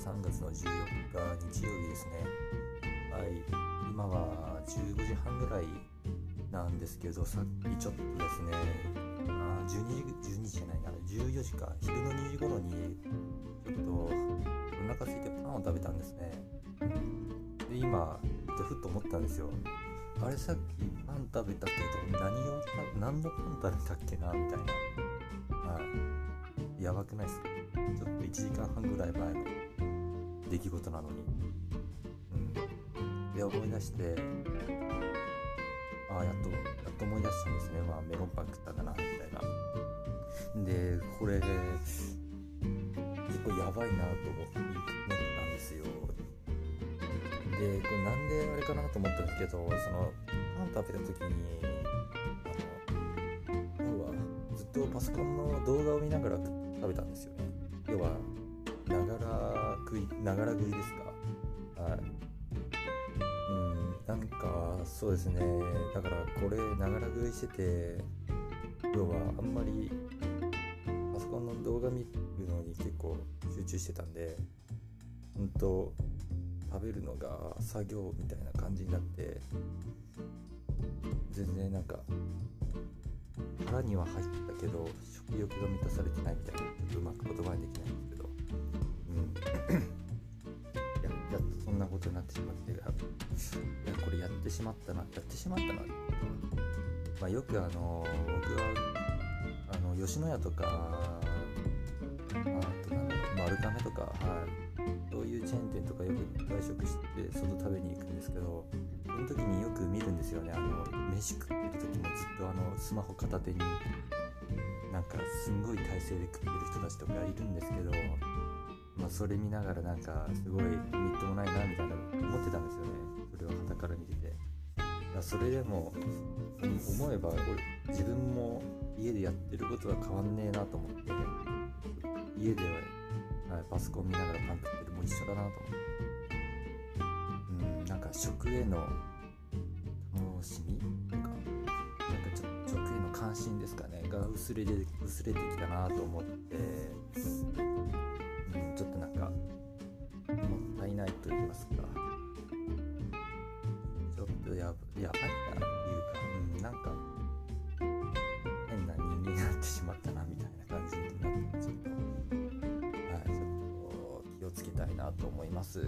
3月の14日日曜日ですね。はい。今は15時半ぐらいなんですけどさっきちょっとですねあ12時12時じゃないな14時か。昼の2時頃にちょっとお腹空いてパンを食べたんですね。で今ふっと思ったんですよ。あれさっきパン食べたけど何を何のパン食べたっけなみたいな。はい。やばくないっすか？ちょっと1時間半ぐらい前の出来事なのに。うん。で思い出してああやっとやっと思い出したんですね。まあメロンパン食ったんだなみたいな。でこれで結構やばいなと思ったんですよ。でこれなんであれかなと思ったんですけどそのパン食べた時にあの要はずっとパソコンの動画を見ながら食べたんですよね。要はながら食いながら食いですか？はい。うんなんかそうですね。だからこれながら食いしてて要はあんまりパソコンの動画見るのに結構集中してたんで本当食べるのが作業みたいな感じになって全然なんか腹には入ったけど食欲が満たされてないみたいなちょっとうまく言葉にってしまったなやってしまったなまあよくあの僕はあの吉野家とかあとなんだろう丸亀とかはい。そういうチェーン店とかよく外食して外食べに行くんですけどその時によく見るんですよね。あの飯食ってる時もずっとあのスマホ片手になんかすんごい体勢で食ってる人たちとかいるんですけどまあそれ見ながらなんかすごいみっともないなそれでも思えば俺自分も家でやってることは変わんねえなと思って家でははい、パソコン見ながらパン食ってるも一緒だなと思って。うんなんか食への楽しみとかなんかちょ食への関心ですかねが薄れて薄れてきたなと思って、うん、ちょっとなんかもったいないと言いますか。やばいなっていうか、うん、なんか変な人間になってしまったなみたいな感じになってちょっと気を。つけたいなと思います。